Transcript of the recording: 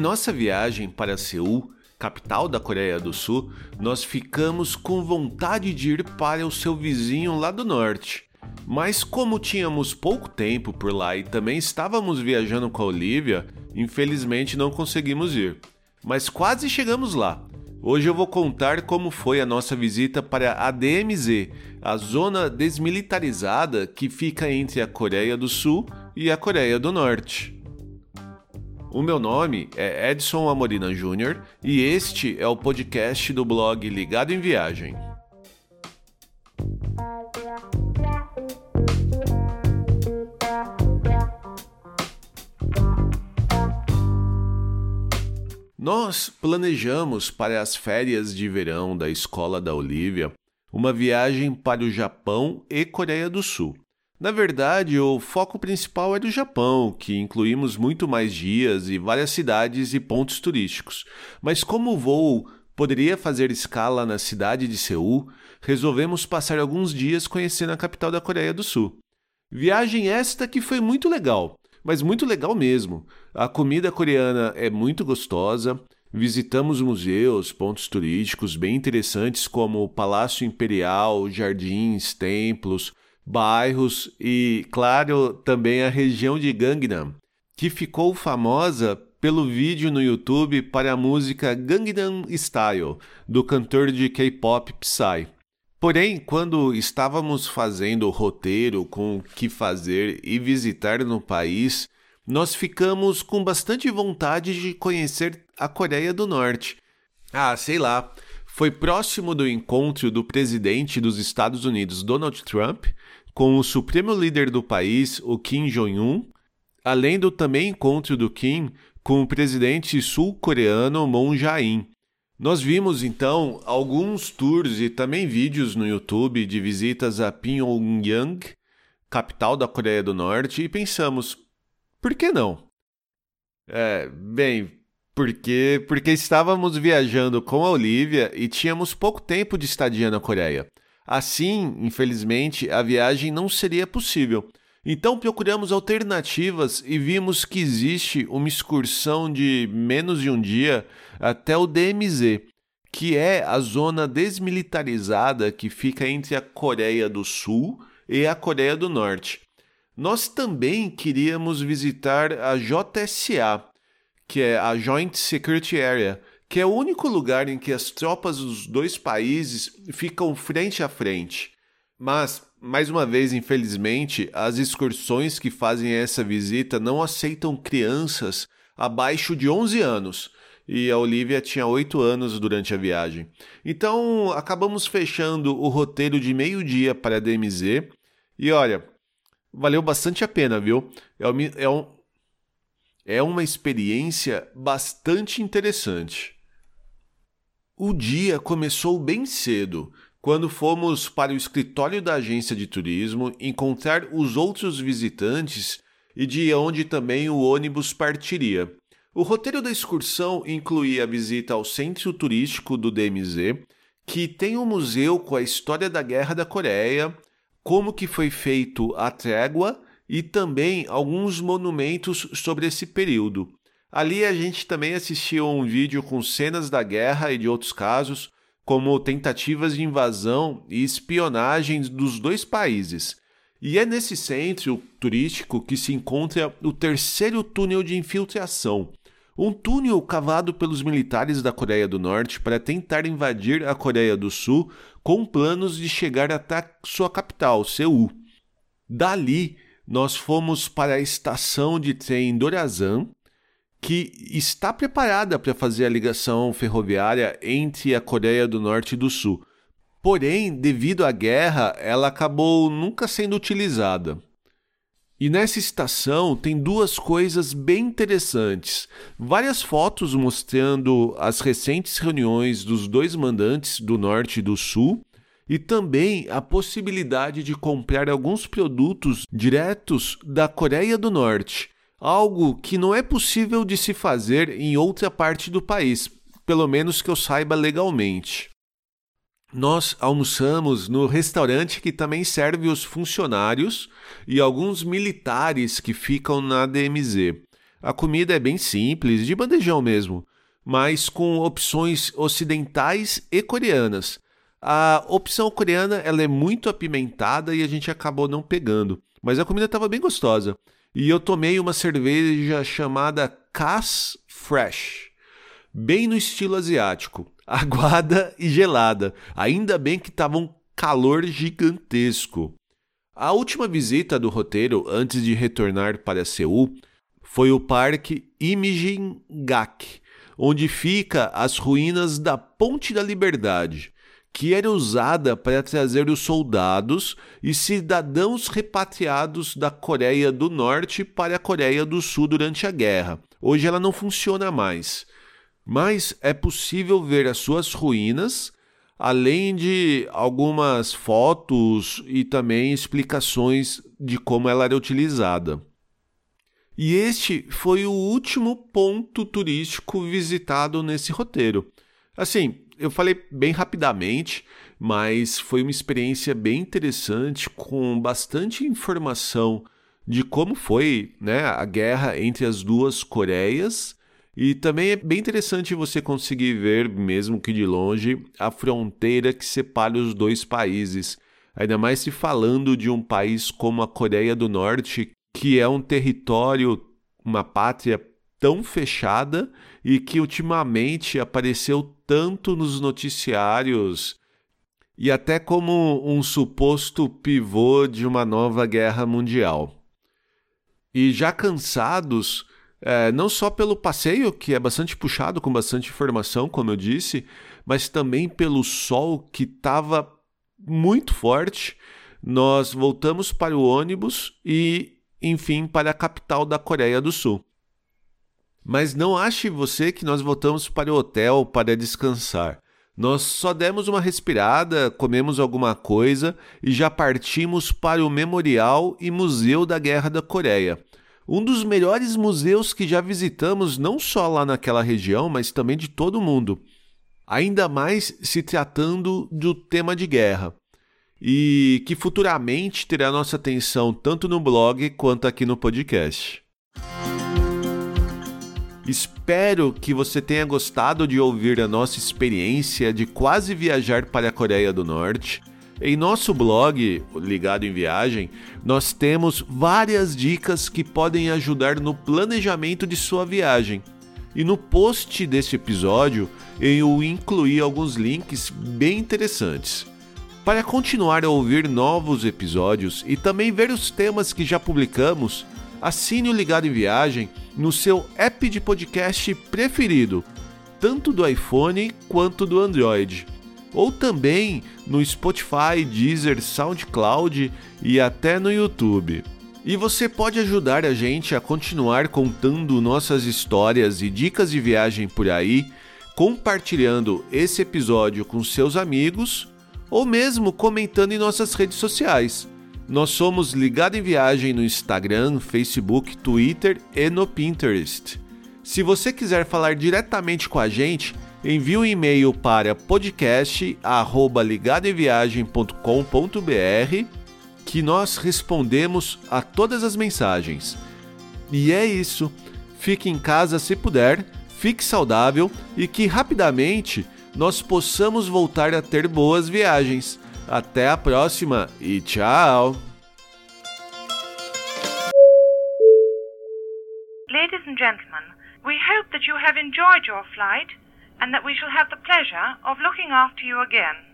nossa viagem para Seul, capital da Coreia do Sul, nós ficamos com vontade de ir para o seu vizinho lá do norte. Mas como tínhamos pouco tempo por lá e também estávamos viajando com a Olivia, infelizmente não conseguimos ir. Mas quase chegamos lá. Hoje eu vou contar como foi a nossa visita para a DMZ, a zona desmilitarizada que fica entre a Coreia do Sul e a Coreia do Norte. O meu nome é Edson Amorina Júnior e este é o podcast do blog Ligado em Viagem. Nós planejamos para as férias de verão da escola da Olivia uma viagem para o Japão e Coreia do Sul. Na verdade, o foco principal é do Japão, que incluímos muito mais dias e várias cidades e pontos turísticos. Mas como o voo poderia fazer escala na cidade de Seul, resolvemos passar alguns dias conhecendo a capital da Coreia do Sul. Viagem esta que foi muito legal, mas muito legal mesmo. A comida coreana é muito gostosa. Visitamos museus, pontos turísticos bem interessantes como o Palácio Imperial, jardins, templos, bairros e, claro, também a região de Gangnam, que ficou famosa pelo vídeo no YouTube para a música Gangnam Style, do cantor de K-pop Psy. Porém, quando estávamos fazendo o roteiro com o que fazer e visitar no país, nós ficamos com bastante vontade de conhecer a Coreia do Norte. Ah, sei lá, foi próximo do encontro do presidente dos Estados Unidos, Donald Trump, com o supremo líder do país, o Kim Jong-un, além do também encontro do Kim com o presidente sul-coreano Moon Jae-in. Nós vimos então alguns tours e também vídeos no YouTube de visitas a Pyongyang, capital da Coreia do Norte, e pensamos, por que não? É, bem, porque porque estávamos viajando com a Olivia e tínhamos pouco tempo de estadia na Coreia. Assim, infelizmente, a viagem não seria possível. Então procuramos alternativas e vimos que existe uma excursão de menos de um dia até o DMZ, que é a zona desmilitarizada que fica entre a Coreia do Sul e a Coreia do Norte. Nós também queríamos visitar a JSA, que é a Joint Security Area, que é o único lugar em que as tropas dos dois países ficam frente a frente. Mas, mais uma vez, infelizmente, as excursões que fazem essa visita não aceitam crianças abaixo de 11 anos. E a Olivia tinha 8 anos durante a viagem. Então, acabamos fechando o roteiro de meio-dia para a DMZ. E olha, valeu bastante a pena, viu? É, é, um, é uma experiência bastante interessante. O dia começou bem cedo, quando fomos para o escritório da agência de turismo encontrar os outros visitantes e de onde também o ônibus partiria. O roteiro da excursão incluía a visita ao centro turístico do DMZ, que tem um museu com a história da Guerra da Coreia, como que foi feito a trégua e também alguns monumentos sobre esse período. Ali a gente também assistiu um vídeo com cenas da guerra e de outros casos, como tentativas de invasão e espionagem dos dois países. E é nesse centro turístico que se encontra o terceiro túnel de infiltração, um túnel cavado pelos militares da Coreia do Norte para tentar invadir a Coreia do Sul com planos de chegar até sua capital, Seul. Dali, nós fomos para a estação de trem Dorazan, que está preparada para fazer a ligação ferroviária entre a Coreia do Norte e do Sul. Porém, devido à guerra, ela acabou nunca sendo utilizada. E nessa estação tem duas coisas bem interessantes: várias fotos mostrando as recentes reuniões dos dois mandantes do Norte e do Sul, e também a possibilidade de comprar alguns produtos diretos da Coreia do Norte algo que não é possível de se fazer em outra parte do país, pelo menos que eu saiba legalmente. Nós almoçamos no restaurante que também serve os funcionários e alguns militares que ficam na DMZ. A comida é bem simples, de bandejão mesmo, mas com opções ocidentais e coreanas. A opção coreana ela é muito apimentada e a gente acabou não pegando, mas a comida estava bem gostosa. E eu tomei uma cerveja chamada Cass Fresh, bem no estilo asiático, aguada e gelada. Ainda bem que estava um calor gigantesco. A última visita do roteiro antes de retornar para Seul foi o Parque Imjin-gak, onde fica as ruínas da Ponte da Liberdade, que era usada para trazer os soldados e cidadãos repatriados da Coreia do Norte para a Coreia do Sul durante a guerra. Hoje ela não funciona mais, mas é possível ver as suas ruínas além de algumas fotos e também explicações de como ela era utilizada. E este foi o último ponto turístico visitado nesse roteiro. Assim, eu falei bem rapidamente, mas foi uma experiência bem interessante com bastante informação de como foi né, a guerra entre as duas Coreias e também é bem interessante você conseguir ver, mesmo que de longe, a fronteira que separa os dois países. Ainda mais se falando de um país como a Coreia do Norte, que é um território, uma pátria tão fechada e que ultimamente apareceu tanto nos noticiários e até como um suposto pivô de uma nova guerra mundial. E já cansados, é, não só pelo passeio, que é bastante puxado, com bastante informação, como eu disse, mas também pelo sol que estava muito forte. Nós voltamos para o ônibus e, enfim, para a capital da Coreia do Sul. Mas não ache você que nós voltamos para o hotel para descansar. Nós só demos uma respirada, comemos alguma coisa e já partimos para o Memorial e Museu da Guerra da Coreia um dos melhores museus que já visitamos, não só lá naquela região, mas também de todo o mundo. Ainda mais se tratando do tema de guerra. E que futuramente terá nossa atenção tanto no blog quanto aqui no podcast. Espero que você tenha gostado de ouvir a nossa experiência de quase viajar para a Coreia do Norte em nosso blog, Ligado em Viagem, nós temos várias dicas que podem ajudar no planejamento de sua viagem. E no post deste episódio eu incluí alguns links bem interessantes. Para continuar a ouvir novos episódios e também ver os temas que já publicamos, assine o Ligado em Viagem no seu app de podcast preferido, tanto do iPhone quanto do Android ou também no Spotify, Deezer, SoundCloud e até no YouTube. E você pode ajudar a gente a continuar contando nossas histórias e dicas de viagem por aí, compartilhando esse episódio com seus amigos ou mesmo comentando em nossas redes sociais. Nós somos Ligado em Viagem no Instagram, Facebook, Twitter e no Pinterest. Se você quiser falar diretamente com a gente, envie um e-mail para podcast@ligadoemviagem.com.br que nós respondemos a todas as mensagens. E é isso. Fique em casa se puder, fique saudável e que rapidamente nós possamos voltar a ter boas viagens. Até a próxima e tchau! You have enjoyed your flight. and that we shall have the pleasure of looking after you again.